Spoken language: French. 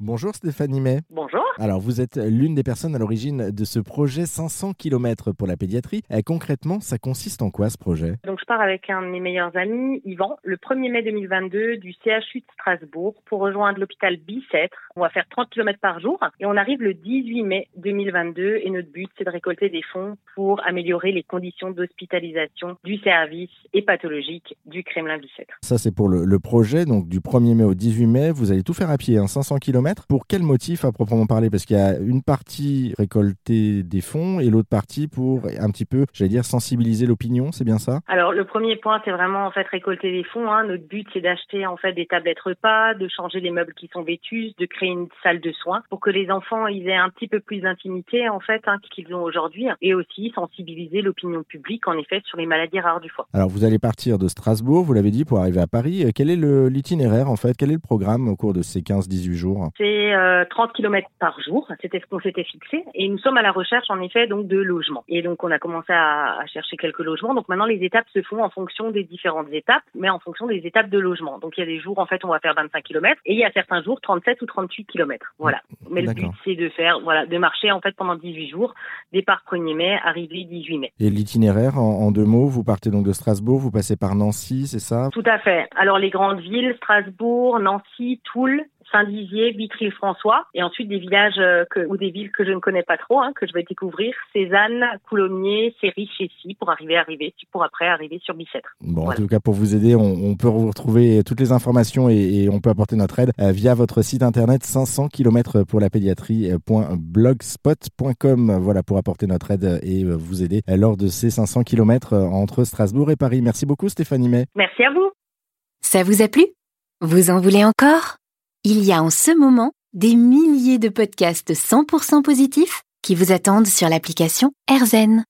Bonjour Stéphanie May. Bonjour. Alors vous êtes l'une des personnes à l'origine de ce projet 500 km pour la pédiatrie. Et concrètement, ça consiste en quoi ce projet? Donc je pars avec un de mes meilleurs amis, Yvan, le 1er mai 2022 du CHU de Strasbourg pour rejoindre l'hôpital Bicêtre. On va faire 30 km par jour et on arrive le 18 mai 2022 et notre but c'est de récolter des fonds pour améliorer les conditions d'hospitalisation du service hépatologique du Kremlin Bicêtre. Ça c'est pour le, le, projet, donc du 1er mai au 18 mai, vous allez tout faire à pied, hein, 500 km. Pour quel motif à proprement parler? Parce qu'il y a une partie récolter des fonds et l'autre partie pour un petit peu, j'allais dire, sensibiliser l'opinion, c'est bien ça? Alors le premier point, c'est vraiment en fait récolter des fonds. Hein. Notre but, c'est d'acheter en fait des tablettes repas, de changer les meubles qui sont vêtus, de créer une salle de soins pour que les enfants ils aient un petit peu plus d'intimité en fait hein, qu'ils ont aujourd'hui, et aussi sensibiliser l'opinion publique en effet sur les maladies rares du foie. Alors vous allez partir de Strasbourg, vous l'avez dit, pour arriver à Paris. Quel est l'itinéraire en fait? Quel est le programme au cours de ces 15-18 jours? C'est euh, 30 km par jour, c'était ce qu'on s'était fixé, et nous sommes à la recherche en effet donc de logements. Et donc on a commencé à, à, chercher quelques logements. Donc maintenant les étapes se font en fonction des différentes étapes, mais en fonction des étapes de logement. Donc il y a des jours en fait on va faire 25 km et il y a certains jours 37 ou 38 km. Voilà. Mais le but c'est de faire voilà de marcher en fait pendant 18 jours, départ 1er mai, arrivée 18 mai. Et l'itinéraire en, en deux mots, vous partez donc de Strasbourg, vous passez par Nancy, c'est ça? Tout à fait. Alors les grandes villes, Strasbourg, Nancy, Toul, Saint-Dizier, Vitry-François, et ensuite des villages euh, que, ou des villes que je ne connais pas trop, hein, que je vais découvrir, Cézanne, Coulommiers, Séry, Chessy, pour arriver, arriver, pour après arriver sur Bicêtre. Bon, voilà. en tout cas, pour vous aider, on, on, peut vous retrouver toutes les informations et, et, on peut apporter notre aide euh, via votre site internet 500 km pour la pédiatrie.blogspot.com. Voilà, pour apporter notre aide et euh, vous aider lors de ces 500 km entre Strasbourg et Paris. Merci beaucoup, Stéphanie May. Merci à vous. Ça vous a plu? Vous en voulez encore? Il y a en ce moment des milliers de podcasts 100% positifs qui vous attendent sur l'application AirZen.